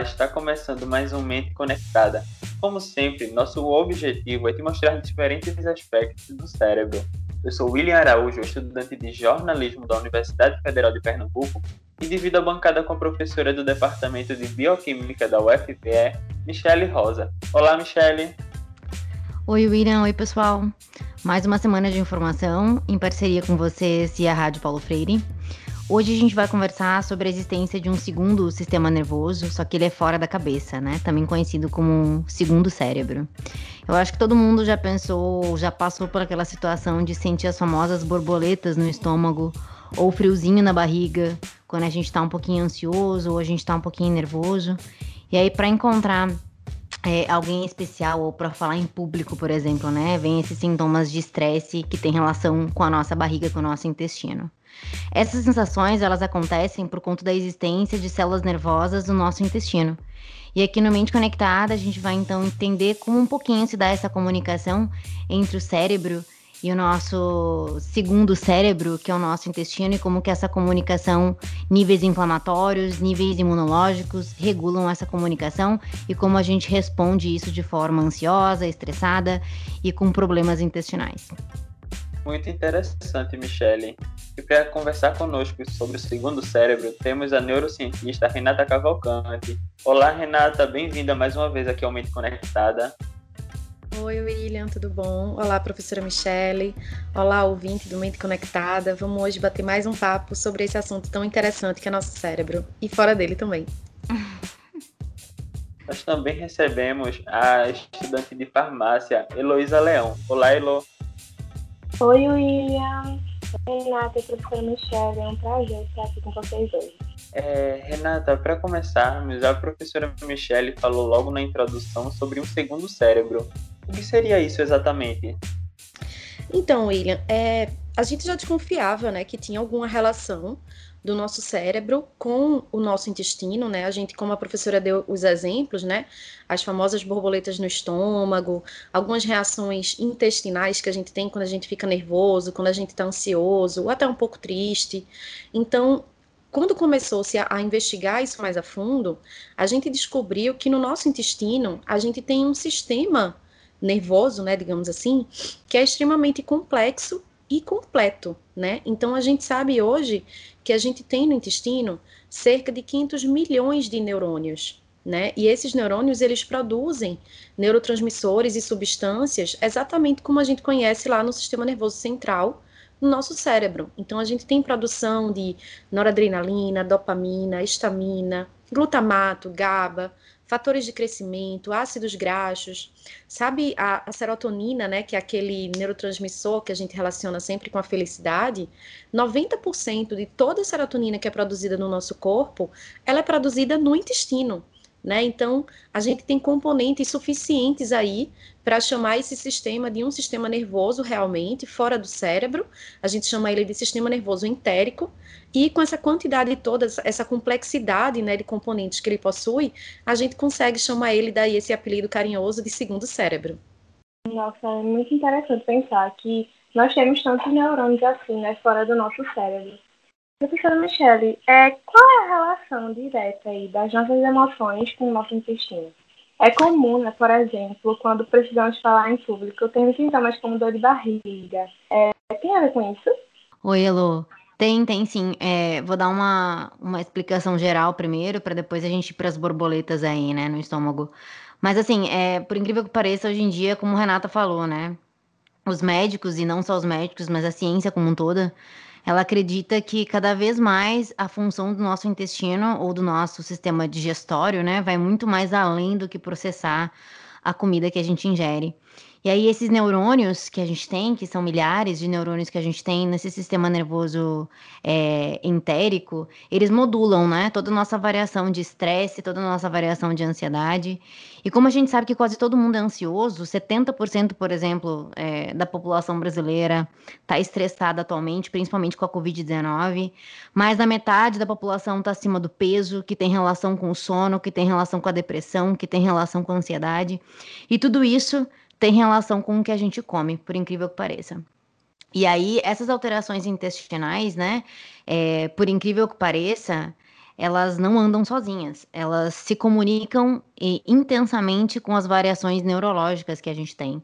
Está começando mais um Mente Conectada. Como sempre, nosso objetivo é te mostrar diferentes aspectos do cérebro. Eu sou William Araújo, estudante de jornalismo da Universidade Federal de Pernambuco e divido a bancada com a professora do Departamento de Bioquímica da UFPE, Michele Rosa. Olá, Michele. Oi, William. Oi, pessoal. Mais uma semana de informação em parceria com vocês e a Rádio Paulo Freire. Hoje a gente vai conversar sobre a existência de um segundo sistema nervoso, só que ele é fora da cabeça, né? Também conhecido como segundo cérebro. Eu acho que todo mundo já pensou, já passou por aquela situação de sentir as famosas borboletas no estômago ou friozinho na barriga, quando a gente tá um pouquinho ansioso ou a gente tá um pouquinho nervoso. E aí, para encontrar é, alguém especial ou para falar em público, por exemplo, né? Vem esses sintomas de estresse que tem relação com a nossa barriga, com o nosso intestino. Essas sensações, elas acontecem por conta da existência de células nervosas no nosso intestino. E aqui no Mente Conectada, a gente vai então entender como um pouquinho se dá essa comunicação entre o cérebro e o nosso segundo cérebro, que é o nosso intestino, e como que essa comunicação, níveis inflamatórios, níveis imunológicos, regulam essa comunicação e como a gente responde isso de forma ansiosa, estressada e com problemas intestinais. Muito interessante, Michele. E para conversar conosco sobre o segundo cérebro, temos a neurocientista Renata Cavalcante. Olá, Renata, bem-vinda mais uma vez aqui ao Mente Conectada. Oi, William, tudo bom? Olá, professora Michele. Olá, ouvinte do Mente Conectada. Vamos hoje bater mais um papo sobre esse assunto tão interessante que é nosso cérebro e fora dele também. Nós também recebemos a estudante de farmácia, Heloísa Leão. Olá, Elo. Oi, William. Oi, Renata e professora Michelle. É um prazer estar aqui com vocês hoje. É, Renata, para começarmos, a professora Michelle falou logo na introdução sobre um segundo cérebro. O que seria isso exatamente? Então, William, é, a gente já desconfiava né, que tinha alguma relação do nosso cérebro com o nosso intestino, né? A gente, como a professora deu os exemplos, né? As famosas borboletas no estômago, algumas reações intestinais que a gente tem quando a gente fica nervoso, quando a gente está ansioso, ou até um pouco triste. Então, quando começou-se a, a, investigar isso mais a fundo, a gente descobriu que no nosso intestino a gente tem um sistema nervoso, né, digamos assim, que é extremamente complexo e completo, né? Então a gente sabe hoje que a gente tem no intestino cerca de 500 milhões de neurônios, né? E esses neurônios eles produzem neurotransmissores e substâncias exatamente como a gente conhece lá no sistema nervoso central, no nosso cérebro. Então a gente tem produção de noradrenalina, dopamina, estamina, glutamato, GABA, fatores de crescimento, ácidos graxos, sabe a, a, serotonina, né, que é aquele neurotransmissor que a gente relaciona sempre com a felicidade, 90% de toda a serotonina que é produzida no nosso corpo, ela é produzida no intestino. Né? Então, a gente tem componentes suficientes aí para chamar esse sistema de um sistema nervoso realmente fora do cérebro. A gente chama ele de sistema nervoso entérico. E com essa quantidade toda, essa complexidade né, de componentes que ele possui, a gente consegue chamar ele daí esse apelido carinhoso de segundo cérebro. Nossa, é muito interessante pensar que nós temos tantos neurônios assim, né, fora do nosso cérebro. Professora Michele, é, qual é a relação direta aí das nossas emoções com o nosso intestino? É comum, né, por exemplo, quando precisamos falar em público, temos sintomas como dor de barriga. É, tem a ver com isso? Oi, Elô. Tem, tem sim. É, vou dar uma, uma explicação geral primeiro, para depois a gente ir para as borboletas aí, né, no estômago. Mas assim, é, por incrível que pareça, hoje em dia, como Renata falou, né, os médicos, e não só os médicos, mas a ciência como um toda, ela acredita que cada vez mais a função do nosso intestino ou do nosso sistema digestório, né, vai muito mais além do que processar a comida que a gente ingere. E aí, esses neurônios que a gente tem, que são milhares de neurônios que a gente tem nesse sistema nervoso é, entérico, eles modulam, né? Toda a nossa variação de estresse, toda a nossa variação de ansiedade. E como a gente sabe que quase todo mundo é ansioso, 70%, por exemplo, é, da população brasileira está estressada atualmente, principalmente com a Covid-19. Mais da metade da população está acima do peso, que tem relação com o sono, que tem relação com a depressão, que tem relação com a ansiedade. E tudo isso tem relação com o que a gente come, por incrível que pareça. E aí, essas alterações intestinais, né, é, por incrível que pareça, elas não andam sozinhas, elas se comunicam intensamente com as variações neurológicas que a gente tem.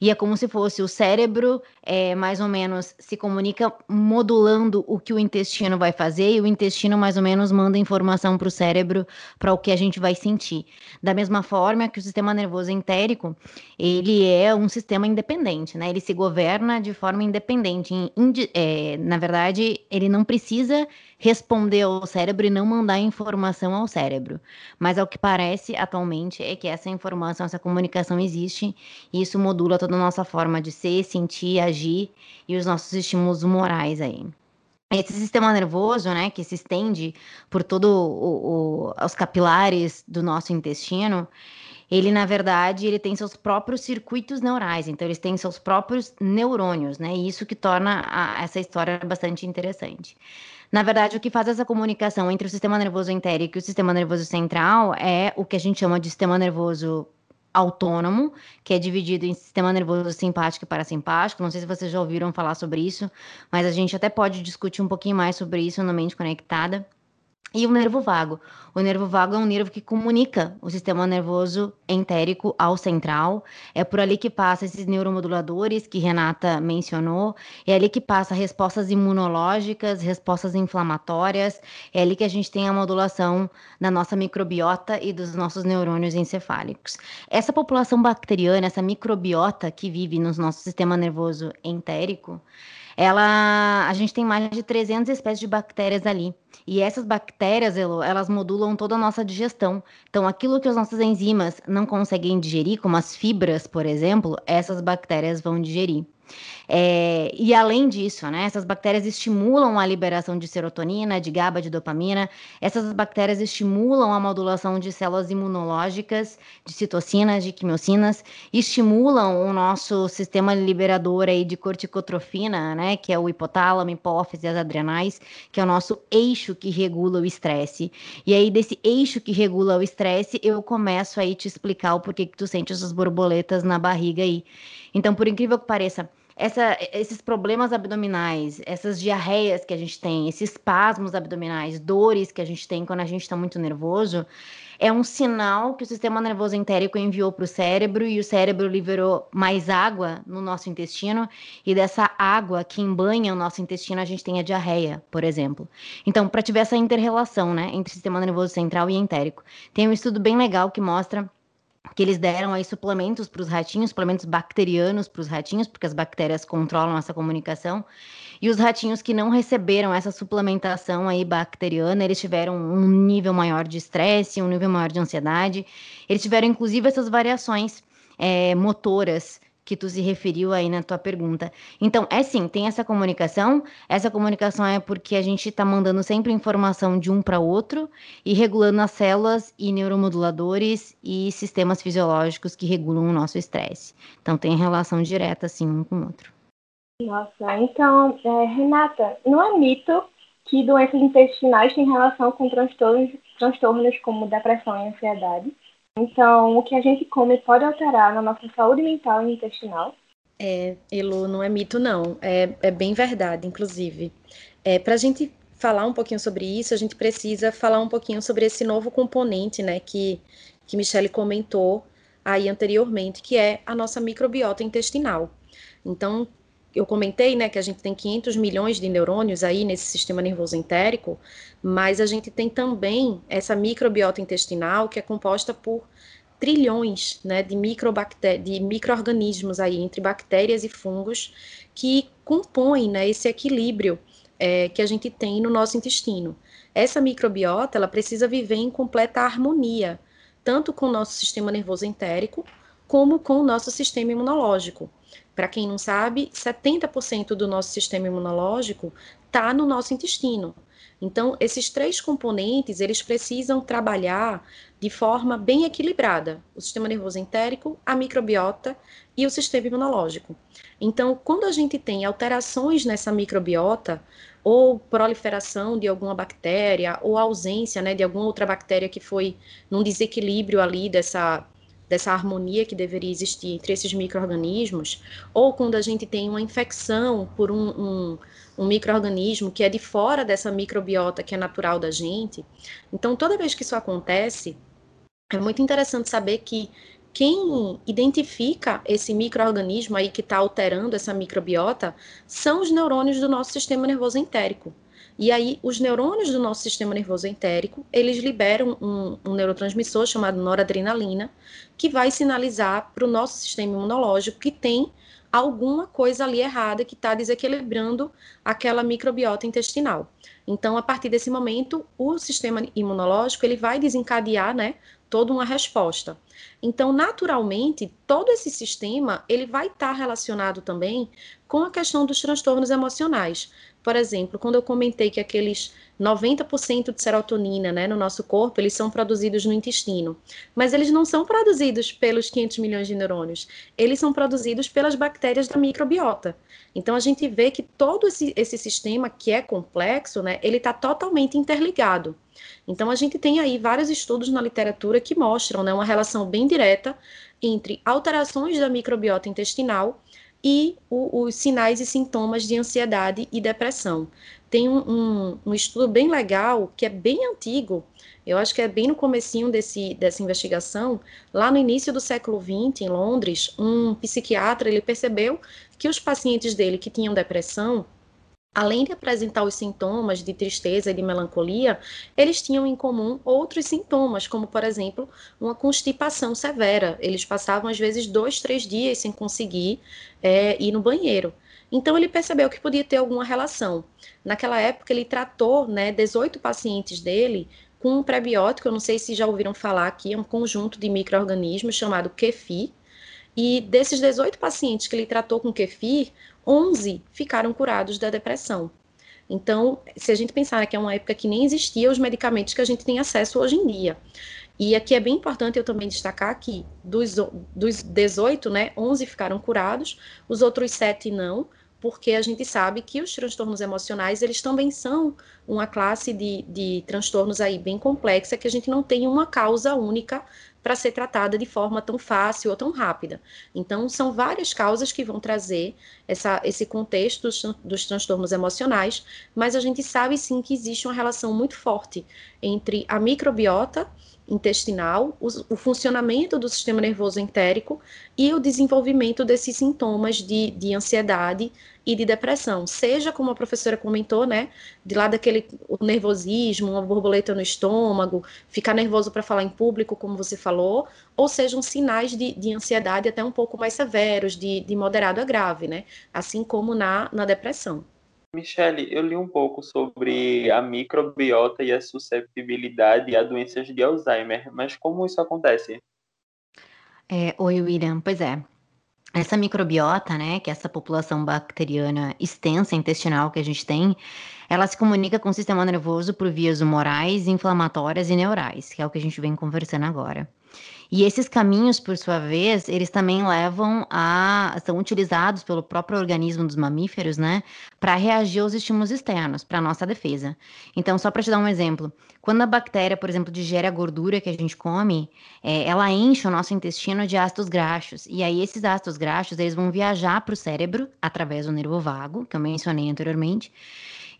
E é como se fosse o cérebro, é, mais ou menos, se comunica modulando o que o intestino vai fazer, e o intestino, mais ou menos, manda informação para o cérebro para o que a gente vai sentir. Da mesma forma que o sistema nervoso entérico, ele é um sistema independente, né? Ele se governa de forma independente. É, na verdade, ele não precisa responder ao cérebro e não mandar informação ao cérebro. Mas ao que parece atualmente é que essa informação, essa comunicação existe e isso modula toda a nossa forma de ser, sentir, agir e os nossos estímulos morais aí. Esse sistema nervoso, né, que se estende por todos os capilares do nosso intestino, ele na verdade ele tem seus próprios circuitos neurais, então eles têm seus próprios neurônios, né? E isso que torna a, essa história bastante interessante. Na verdade, o que faz essa comunicação entre o sistema nervoso entérico e o sistema nervoso central é o que a gente chama de sistema nervoso autônomo, que é dividido em sistema nervoso simpático e parasimpático. Não sei se vocês já ouviram falar sobre isso, mas a gente até pode discutir um pouquinho mais sobre isso no Mente Conectada. E o nervo vago. O nervo vago é um nervo que comunica o sistema nervoso entérico ao central. É por ali que passa esses neuromoduladores que Renata mencionou. É ali que passa respostas imunológicas, respostas inflamatórias. É ali que a gente tem a modulação da nossa microbiota e dos nossos neurônios encefálicos. Essa população bacteriana, essa microbiota que vive no nosso sistema nervoso entérico, ela, a gente tem mais de 300 espécies de bactérias ali. E essas bactérias, elas modulam toda a nossa digestão. Então, aquilo que as nossas enzimas não conseguem digerir, como as fibras, por exemplo, essas bactérias vão digerir. É, e além disso, né, essas bactérias estimulam a liberação de serotonina, de GABA, de dopamina. Essas bactérias estimulam a modulação de células imunológicas, de citocinas, de quimiocinas, estimulam o nosso sistema liberador aí de corticotrofina, né, que é o hipotálamo, hipófise as adrenais, que é o nosso eixo que regula o estresse. E aí desse eixo que regula o estresse, eu começo aí te explicar o porquê que tu sente essas borboletas na barriga aí. Então, por incrível que pareça, essa, esses problemas abdominais, essas diarreias que a gente tem, esses espasmos abdominais, dores que a gente tem quando a gente está muito nervoso, é um sinal que o sistema nervoso entérico enviou para o cérebro e o cérebro liberou mais água no nosso intestino e dessa água que embanha o nosso intestino a gente tem a diarreia, por exemplo. Então, para tiver essa interrelação, né, entre sistema nervoso central e entérico, tem um estudo bem legal que mostra que eles deram aí suplementos para os ratinhos, suplementos bacterianos para os ratinhos, porque as bactérias controlam essa comunicação. E os ratinhos que não receberam essa suplementação aí bacteriana, eles tiveram um nível maior de estresse, um nível maior de ansiedade. Eles tiveram inclusive essas variações é, motoras que tu se referiu aí na tua pergunta. Então, é sim, tem essa comunicação. Essa comunicação é porque a gente está mandando sempre informação de um para outro e regulando as células e neuromoduladores e sistemas fisiológicos que regulam o nosso estresse. Então, tem relação direta, assim, um com o outro. Nossa, então, é, Renata, não é mito que doenças intestinais têm relação com transtornos, transtornos como depressão e ansiedade? Então, o que a gente come pode alterar na nossa saúde mental e intestinal? É, Elo, não é mito, não. É, é bem verdade, inclusive. É, Para a gente falar um pouquinho sobre isso, a gente precisa falar um pouquinho sobre esse novo componente, né, que, que Michele comentou aí anteriormente, que é a nossa microbiota intestinal. Então, eu comentei, né, que a gente tem 500 milhões de neurônios aí nesse sistema nervoso entérico, mas a gente tem também essa microbiota intestinal que é composta por trilhões, né, de microbactérias, de microorganismos aí entre bactérias e fungos que compõem, né, esse equilíbrio é, que a gente tem no nosso intestino. Essa microbiota, ela precisa viver em completa harmonia, tanto com o nosso sistema nervoso entérico, como com o nosso sistema imunológico. Para quem não sabe, 70% do nosso sistema imunológico está no nosso intestino. Então, esses três componentes, eles precisam trabalhar de forma bem equilibrada. O sistema nervoso entérico, a microbiota e o sistema imunológico. Então, quando a gente tem alterações nessa microbiota, ou proliferação de alguma bactéria, ou ausência né, de alguma outra bactéria que foi num desequilíbrio ali dessa dessa harmonia que deveria existir entre esses micro-organismos, ou quando a gente tem uma infecção por um, um, um microorganismo que é de fora dessa microbiota que é natural da gente. Então, toda vez que isso acontece, é muito interessante saber que quem identifica esse microorganismo aí que está alterando essa microbiota são os neurônios do nosso sistema nervoso entérico. E aí, os neurônios do nosso sistema nervoso entérico, eles liberam um, um neurotransmissor chamado noradrenalina, que vai sinalizar para o nosso sistema imunológico que tem alguma coisa ali errada que está desequilibrando aquela microbiota intestinal. Então, a partir desse momento, o sistema imunológico ele vai desencadear, né, toda uma resposta. Então, naturalmente, todo esse sistema ele vai estar tá relacionado também com a questão dos transtornos emocionais. Por exemplo, quando eu comentei que aqueles 90% de serotonina né, no nosso corpo, eles são produzidos no intestino. Mas eles não são produzidos pelos 500 milhões de neurônios. Eles são produzidos pelas bactérias da microbiota. Então, a gente vê que todo esse, esse sistema, que é complexo, né, ele está totalmente interligado. Então, a gente tem aí vários estudos na literatura que mostram né, uma relação bem direta entre alterações da microbiota intestinal e o, os sinais e sintomas de ansiedade e depressão. Tem um, um, um, estudo bem legal, que é bem antigo, eu acho que é bem no comecinho desse, dessa investigação, lá no início do século XX, em Londres, um psiquiatra, ele percebeu que os pacientes dele que tinham depressão, além de apresentar os sintomas de tristeza e de melancolia, eles tinham em comum outros sintomas, como, por exemplo, uma constipação severa. Eles passavam, às vezes, dois, três dias sem conseguir é, ir no banheiro. Então, ele percebeu que podia ter alguma relação. Naquela época, ele tratou né, 18 pacientes dele com um prebiótico, eu não sei se já ouviram falar aqui, é um conjunto de micro-organismos chamado kefir, e desses 18 pacientes que ele tratou com kefir, 11 ficaram curados da depressão. Então, se a gente pensar que é uma época que nem existia os medicamentos que a gente tem acesso hoje em dia. E aqui é bem importante eu também destacar que dos, dos 18, né, 11 ficaram curados, os outros 7 não, porque a gente sabe que os transtornos emocionais, eles também são uma classe de, de transtornos aí bem complexa, que a gente não tem uma causa única para ser tratada de forma tão fácil ou tão rápida. Então, são várias causas que vão trazer essa, esse contexto dos, dos transtornos emocionais, mas a gente sabe sim que existe uma relação muito forte entre a microbiota intestinal, o, funcionamento do sistema nervoso entérico e o desenvolvimento desses sintomas de, de ansiedade e de depressão. Seja, como a professora comentou, né, de lá daquele o nervosismo, uma borboleta no estômago, ficar nervoso para falar em público, como você falou, ou sejam sinais de, de ansiedade até um pouco mais severos, de, de moderado a grave, né, assim como na, na depressão. Michele, eu li um pouco sobre a microbiota e a susceptibilidade a doenças de Alzheimer, mas como isso acontece? É, oi, William. Pois é. Essa microbiota, né, que é essa população bacteriana extensa intestinal que a gente tem, ela se comunica com o sistema nervoso por vias humorais, inflamatórias e neurais, que é o que a gente vem conversando agora. E esses caminhos, por sua vez, eles também levam a. são utilizados pelo próprio organismo dos mamíferos, né, para reagir aos estímulos externos, para nossa defesa. Então, só para te dar um exemplo, quando a bactéria, por exemplo, digere a gordura que a gente come, é, ela enche o nosso intestino de ácidos graxos. E aí, esses ácidos graxos, eles vão viajar para o cérebro através do nervo vago, que eu mencionei anteriormente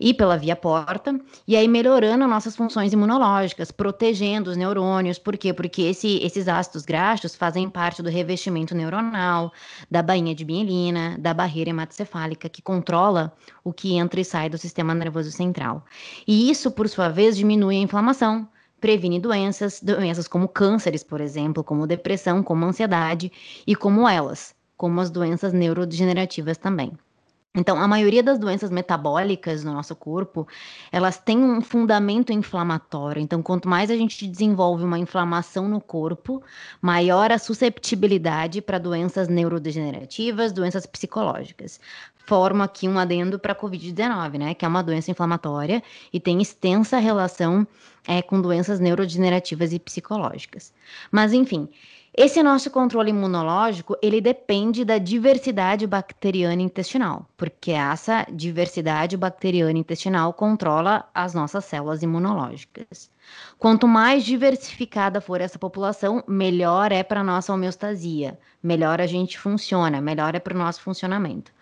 e pela via porta, e aí melhorando nossas funções imunológicas, protegendo os neurônios. Por quê? Porque esse, esses ácidos graxos fazem parte do revestimento neuronal, da bainha de mielina, da barreira hematocefálica, que controla o que entra e sai do sistema nervoso central. E isso, por sua vez, diminui a inflamação, previne doenças, doenças como cânceres, por exemplo, como depressão, como ansiedade e como elas, como as doenças neurodegenerativas também. Então, a maioria das doenças metabólicas no nosso corpo, elas têm um fundamento inflamatório. Então, quanto mais a gente desenvolve uma inflamação no corpo, maior a susceptibilidade para doenças neurodegenerativas, doenças psicológicas. Formo aqui um adendo para a Covid-19, né, que é uma doença inflamatória e tem extensa relação é, com doenças neurodegenerativas e psicológicas. Mas, enfim, Esse nosso controle imunológico, ele depende da diversidade bacteriana intestinal, porque essa diversidade bacteriana intestinal controla as nossas células imunológicas. Quanto mais diversificada for essa população, melhor é para nossa homeostasia, melhor a gente funciona, melhor é para o nosso funcionamento.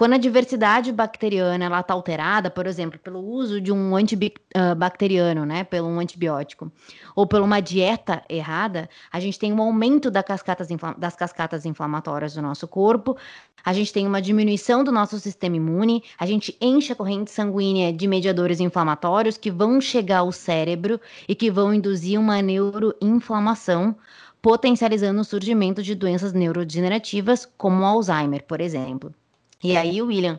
Quando a diversidade bacteriana está alterada, por exemplo, pelo uso de um antibacteriano, né, pelo um antibiótico, ou por uma dieta errada, a gente tem um aumento das cascatas, das cascatas inflamatórias do nosso corpo, a gente tem uma diminuição do nosso sistema imune, a gente enche a corrente sanguínea de mediadores inflamatórios que vão chegar ao cérebro e que vão induzir uma neuroinflamação, potencializando o surgimento de doenças neurodegenerativas, como Alzheimer, por exemplo. E aí, William,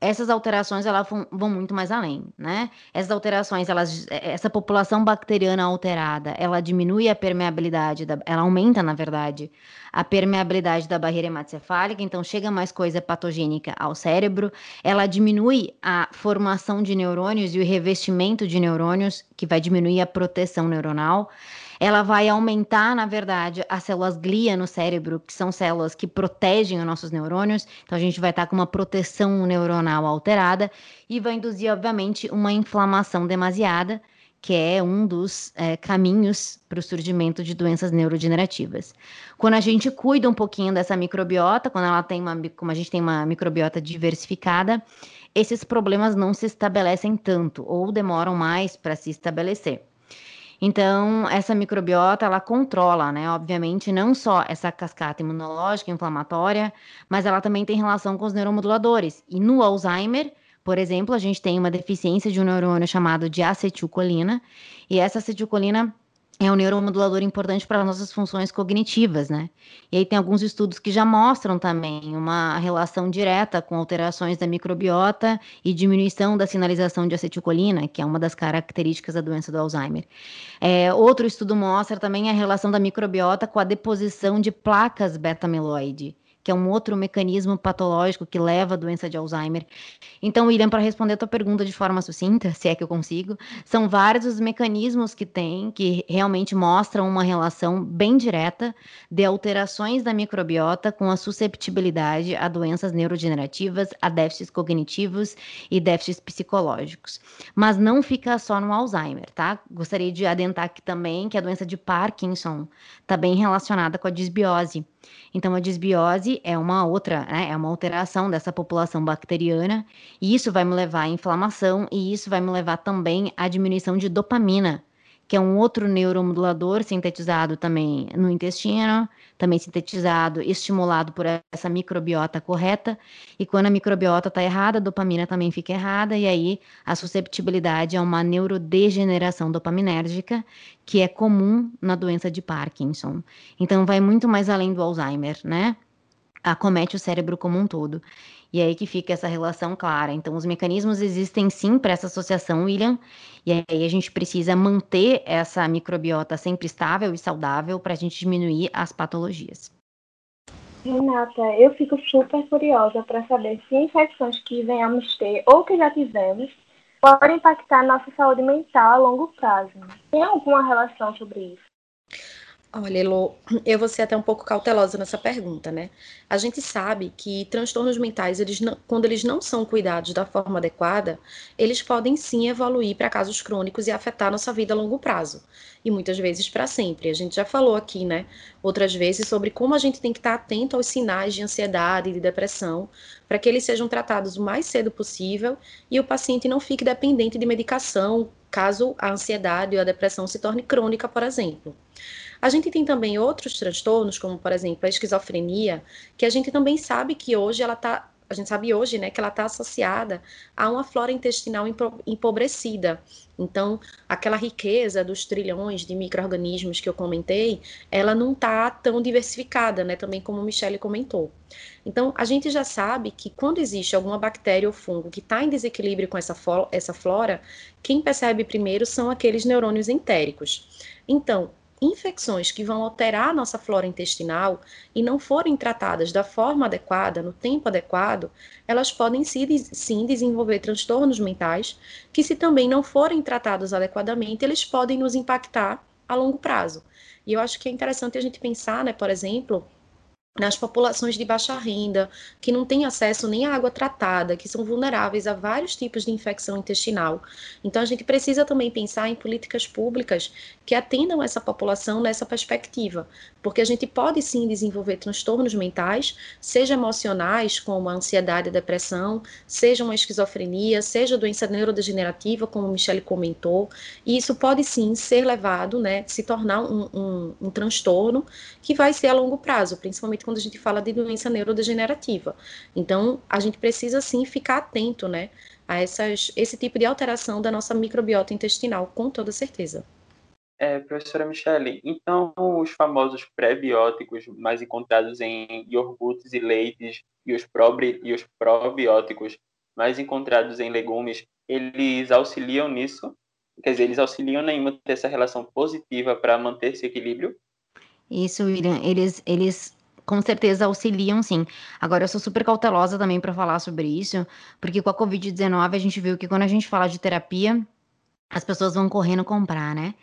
essas alterações elas vão, muito mais além, né? Essas alterações, elas, essa população bacteriana alterada, ela diminui a permeabilidade, da, ela aumenta, na verdade, a permeabilidade da barreira hematocefálica, então chega mais coisa patogênica ao cérebro, ela diminui a formação de neurônios e o revestimento de neurônios, que vai diminuir a proteção neuronal ela vai aumentar, na verdade, as células glia no cérebro, que são células que protegem os nossos neurônios. Então, a gente vai estar com uma proteção neuronal alterada e vai induzir, obviamente, uma inflamação demasiada, que é um dos é, caminhos para o surgimento de doenças neurodegenerativas. Quando a gente cuida um pouquinho dessa microbiota, quando ela tem uma, como a gente tem uma microbiota diversificada, esses problemas não se estabelecem tanto ou demoram mais para se estabelecer. Então, essa microbiota, ela controla, né, obviamente, não só essa cascata imunológica inflamatória, mas ela também tem relação com os neuromoduladores. E no Alzheimer, por exemplo, a gente tem uma deficiência de um neurônio chamado de acetilcolina, e essa acetilcolina é um neuromodulador importante para as nossas funções cognitivas, né? E aí tem alguns estudos que já mostram também uma relação direta com alterações da microbiota e diminuição da sinalização de acetilcolina, que é uma das características da doença do Alzheimer. É, outro estudo mostra também a relação da microbiota com a deposição de placas beta-amiloide que é um outro mecanismo patológico que leva à doença de Alzheimer. Então, William, para responder a tua pergunta de forma sucinta, se é que eu consigo, são vários os mecanismos que tem que realmente mostram uma relação bem direta de alterações da microbiota com a susceptibilidade a doenças neurodegenerativas, a déficits cognitivos e déficits psicológicos. Mas não fica só no Alzheimer, tá? Gostaria de adentar aqui também que a doença de Parkinson está bem relacionada com a disbiose. Então, a disbiose é uma outra, né, é uma alteração dessa população bacteriana, e isso vai me levar à inflamação, e isso vai me levar também à diminuição de dopamina, que é um outro neuromodulador sintetizado também no intestino, também sintetizado, estimulado por essa microbiota correta. E quando a microbiota está errada, a dopamina também fica errada, e aí a susceptibilidade a uma neurodegeneração dopaminérgica, que é comum na doença de Parkinson. Então, vai muito mais além do Alzheimer, né? Acomete o cérebro como um todo. E é aí que fica essa relação clara. Então, os mecanismos existem sim para essa associação, William, e aí a gente precisa manter essa microbiota sempre estável e saudável para a gente diminuir as patologias. Renata, eu fico super curiosa para saber se infecções que venhamos ter ou que já tivemos podem impactar nossa saúde mental a longo prazo. Tem alguma relação sobre isso? Olha, Elo, eu vou ser até um pouco cautelosa nessa pergunta, né? A gente sabe que transtornos mentais, eles não, quando eles não são cuidados da forma adequada, eles podem sim evoluir para casos crônicos e afetar nossa vida a longo prazo. E muitas vezes para sempre. A gente já falou aqui, né, outras vezes, sobre como a gente tem que estar atento aos sinais de ansiedade e de depressão, para que eles sejam tratados o mais cedo possível e o paciente não fique dependente de medicação, caso a ansiedade ou a depressão se torne crônica, por exemplo. A gente tem também outros transtornos, como por exemplo a esquizofrenia, que a gente também sabe que hoje ela está a gente sabe hoje, né, que ela está associada a uma flora intestinal empobrecida. Então, aquela riqueza dos trilhões de micro-organismos que eu comentei, ela não está tão diversificada, né, também como Michele comentou. Então, a gente já sabe que quando existe alguma bactéria ou fungo que está em desequilíbrio com essa, essa flora, quem percebe primeiro são aqueles neurônios entéricos. Então, infecções que vão alterar a nossa flora intestinal e não forem tratadas da forma adequada, no tempo adequado, elas podem sim desenvolver transtornos mentais, que se também não forem tratados adequadamente, eles podem nos impactar a longo prazo. E eu acho que é interessante a gente pensar, né, por exemplo, nas populações de baixa renda, que não têm acesso nem à água tratada, que são vulneráveis a vários tipos de infecção intestinal. Então, a gente precisa também pensar em políticas públicas que atendam essa população nessa perspectiva, porque a gente pode sim desenvolver transtornos mentais, seja emocionais, como a ansiedade e depressão, seja uma esquizofrenia, seja doença neurodegenerativa, como a Michelle comentou, e isso pode sim ser levado, né, se tornar um, um, um transtorno que vai ser a longo prazo, principalmente quando a gente fala de doença neurodegenerativa. Então, a gente precisa sim ficar atento, né, a essas, esse tipo de alteração da nossa microbiota intestinal, com toda certeza. É, professora Michele, então os famosos pré-bióticos mais encontrados em iogurtes e leites e os, probi e os probióticos mais encontrados em legumes, eles auxiliam nisso? Quer dizer, eles auxiliam em manter essa relação positiva para manter esse equilíbrio? Isso, William, eles, eles com certeza auxiliam sim. Agora, eu sou super cautelosa também para falar sobre isso, porque com a Covid-19 a gente viu que quando a gente fala de terapia, as pessoas vão correndo comprar, né?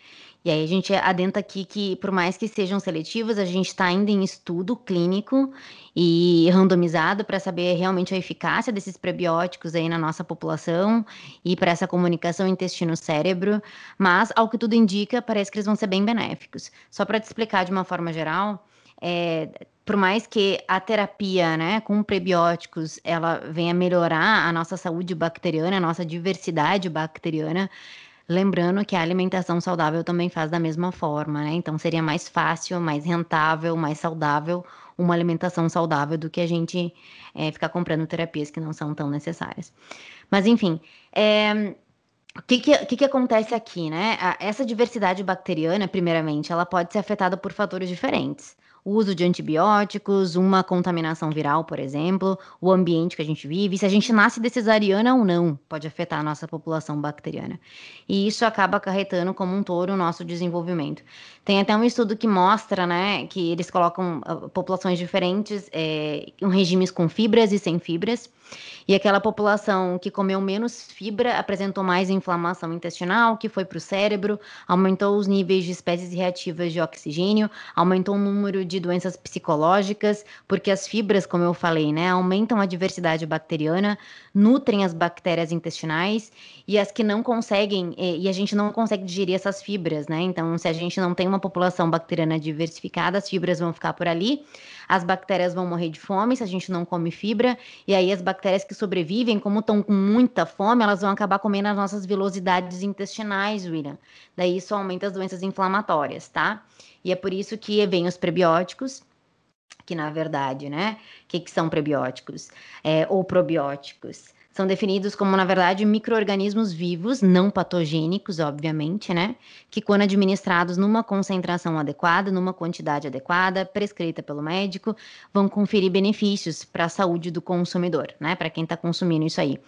E aí a gente adenta aqui que, por mais que sejam seletivas, a gente está ainda em estudo clínico e randomizado para saber realmente a eficácia desses prebióticos aí na nossa população e para essa comunicação intestino-cérebro, mas ao que tudo indica, parece que eles vão ser bem benéficos. Só para te explicar de uma forma geral, é, por mais que a terapia, né, com prebióticos, ela venha melhorar a nossa saúde bacteriana, a nossa diversidade bacteriana, lembrando que a alimentação saudável também faz da mesma forma, né? Então seria mais fácil, mais rentável, mais saudável uma alimentação saudável do que a gente é, ficar comprando terapias que não são tão necessárias. Mas enfim, é, o que, que, que, acontece aqui, né? Essa diversidade bacteriana, primeiramente, ela pode ser afetada por fatores diferentes o uso de antibióticos, uma contaminação viral, por exemplo, o ambiente que a gente vive, se a gente nasce de cesariana ou não, pode afetar a nossa população bacteriana. E isso acaba acarretando como um todo o nosso desenvolvimento. Tem até um estudo que mostra, né, que eles colocam uh, populações diferentes, é, em regimes com fibras e sem fibras. E aquela população que comeu menos fibra apresentou mais inflamação intestinal, que foi para o cérebro, aumentou os níveis de espécies reativas de oxigênio, aumentou o número de doenças psicológicas, porque as fibras, como eu falei, né, aumentam a diversidade bacteriana, nutrem as bactérias intestinais e as que não conseguem, e a gente não consegue digerir essas fibras, né? Então, se a gente não tem uma população bacteriana diversificada, as fibras vão ficar por ali as bactérias vão morrer de fome se a gente não come fibra, e aí as bactérias que sobrevivem, como estão com muita fome, elas vão acabar comendo as nossas velocidades intestinais, William. Daí isso aumenta as doenças inflamatórias, tá? E é por isso que vem os prebióticos, que na verdade, né? O que, que são prebióticos? É, ou probióticos? São definidos como, na verdade, micro-organismos vivos, não patogênicos, obviamente, né? Que, quando administrados numa concentração adequada, numa quantidade adequada, prescrita pelo médico, vão conferir benefícios para a saúde do consumidor, né? Para quem está consumindo isso aí.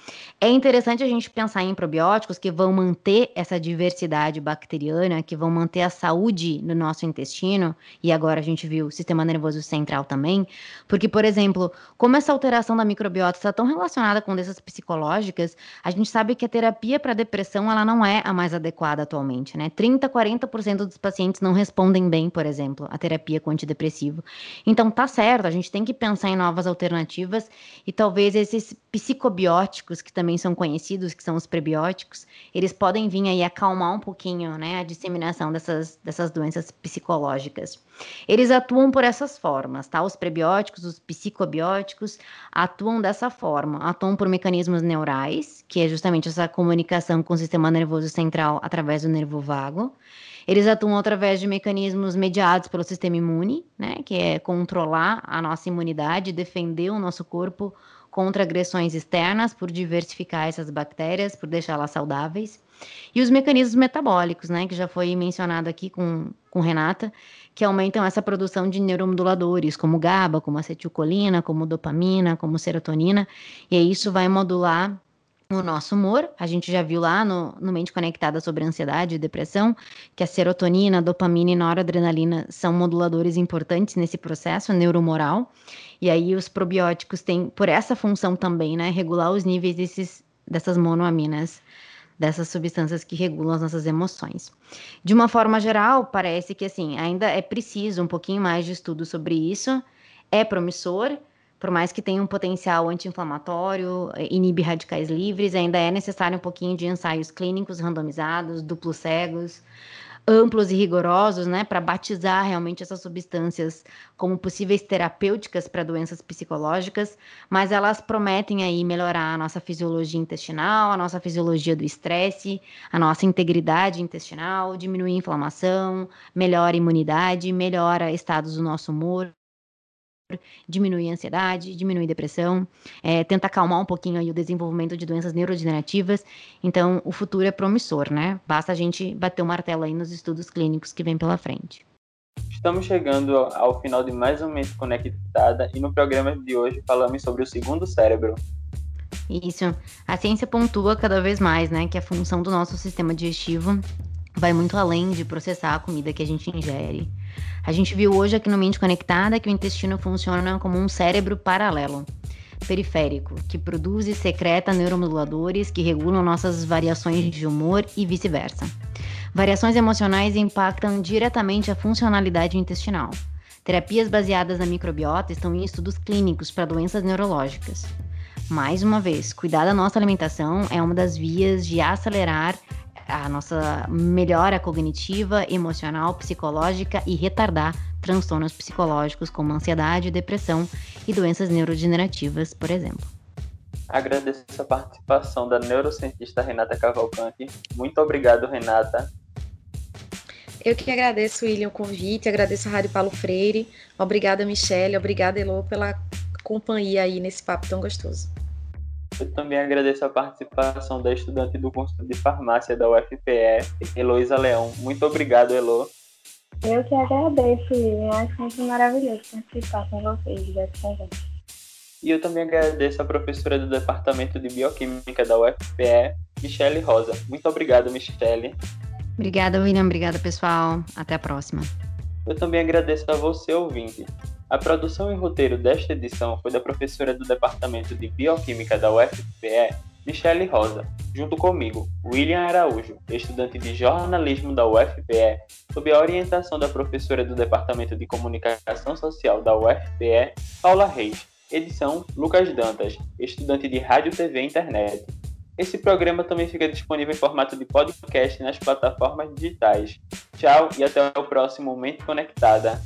É interessante a gente pensar em probióticos que vão manter essa diversidade bacteriana, que vão manter a saúde no nosso intestino, e agora a gente viu o sistema nervoso central também, porque, por exemplo, como essa alteração da microbiota está tão relacionada com doenças psicológicas, a gente sabe que a terapia para depressão ela não é a mais adequada atualmente, né? 30, 40% dos pacientes não respondem bem, por exemplo, à terapia com antidepressivo. Então tá certo, a gente tem que pensar em novas alternativas e talvez esses psicobióticos que também são conhecidos, que são os prebióticos, eles podem vir aí acalmar um pouquinho, né, a disseminação dessas, dessas doenças psicológicas. Eles atuam por essas formas, tá? Os prebióticos, os psicobióticos atuam dessa forma, atuam por mecanismos neurais, que é justamente essa comunicação com o sistema nervoso central através do nervo vago. Eles atuam através de mecanismos mediados pelo sistema imune, né, que é controlar a nossa imunidade, defender o nosso corpo contra agressões externas, por diversificar essas bactérias, por deixá-las saudáveis. E os mecanismos metabólicos, né, que já foi mencionado aqui com, com Renata, que aumentam essa produção de neuromoduladores, como GABA, como acetilcolina, como dopamina, como serotonina, e isso vai modular o nosso humor. A gente já viu lá no, no Mente Conectada sobre ansiedade e depressão que a serotonina, a dopamina e noradrenalina são moduladores importantes nesse processo neuromoral. E aí os probióticos têm, por essa função também, né, regular os níveis desses, dessas monoaminas dessas substâncias que regulam as nossas emoções. De uma forma geral, parece que assim, ainda é preciso um pouquinho mais de estudo sobre isso. É promissor, por mais que tenha um potencial anti-inflamatório, inibe radicais livres, ainda é necessário um pouquinho de ensaios clínicos randomizados, duplos cegos, amplos e rigorosos, né, para batizar realmente essas substâncias como possíveis terapêuticas para doenças psicológicas, mas elas prometem aí melhorar a nossa fisiologia intestinal, a nossa fisiologia do estresse, a nossa integridade intestinal, diminuir a inflamação, melhora a imunidade, melhora estados do nosso humor, diminuir a ansiedade, diminuir a depressão, é, tenta acalmar um pouquinho aí o desenvolvimento de doenças neurodegenerativas. Então, o futuro é promissor, né? Basta a gente bater o martelo aí nos estudos clínicos que vem pela frente. Estamos chegando ao final de mais um Mente Conectada e no programa de hoje falamos sobre o segundo cérebro. Isso. A ciência pontua cada vez mais, né, que a função do nosso sistema digestivo vai muito além de processar a comida que a gente ingere. A gente viu hoje aqui no Mente Conectada que o intestino funciona como um cérebro paralelo, periférico, que produz e secreta neuromoduladores que regulam nossas variações de humor e vice-versa. Variações emocionais impactam diretamente a funcionalidade intestinal. Terapias baseadas na microbiota estão em estudos clínicos para doenças neurológicas. Mais uma vez, cuidar da nossa alimentação é uma das vias de acelerar a nossa melhora cognitiva, emocional, psicológica e retardar transtornos psicológicos como ansiedade, depressão e doenças neurodegenerativas, por exemplo. Agradeço a participação da neurocientista Renata Cavalcante. Muito obrigado, Renata. Eu que agradeço, William, o convite, agradeço a Rádio Paulo Freire. Obrigada, Michelle, obrigada, Elô, pela companhia aí nesse papo tão gostoso. Eu também agradeço a participação da estudante do curso de farmácia da UFPE, Heloísa Leão. Muito obrigado, Elo. Eu que agradeço, Lilian. É sempre maravilhoso participar com vocês dessa conversa. E eu também agradeço a professora do Departamento de Bioquímica da UFPE, Michele Rosa. Muito obrigado, Michele. Obrigada, William. Obrigada, pessoal. Até a próxima. Eu também agradeço a você, ouvinte. A produção e roteiro desta edição foi da professora do Departamento de Bioquímica da UFPE, Michele Rosa, junto comigo, William Araújo, estudante de jornalismo da UFPE, sob a orientação da professora do Departamento de Comunicação Social da UFPE, Paula Reis. Edição Lucas Dantas, estudante de Rádio, TV e Internet. Esse programa também fica disponível em formato de podcast nas plataformas digitais. Tchau e até o próximo Mente Conectada.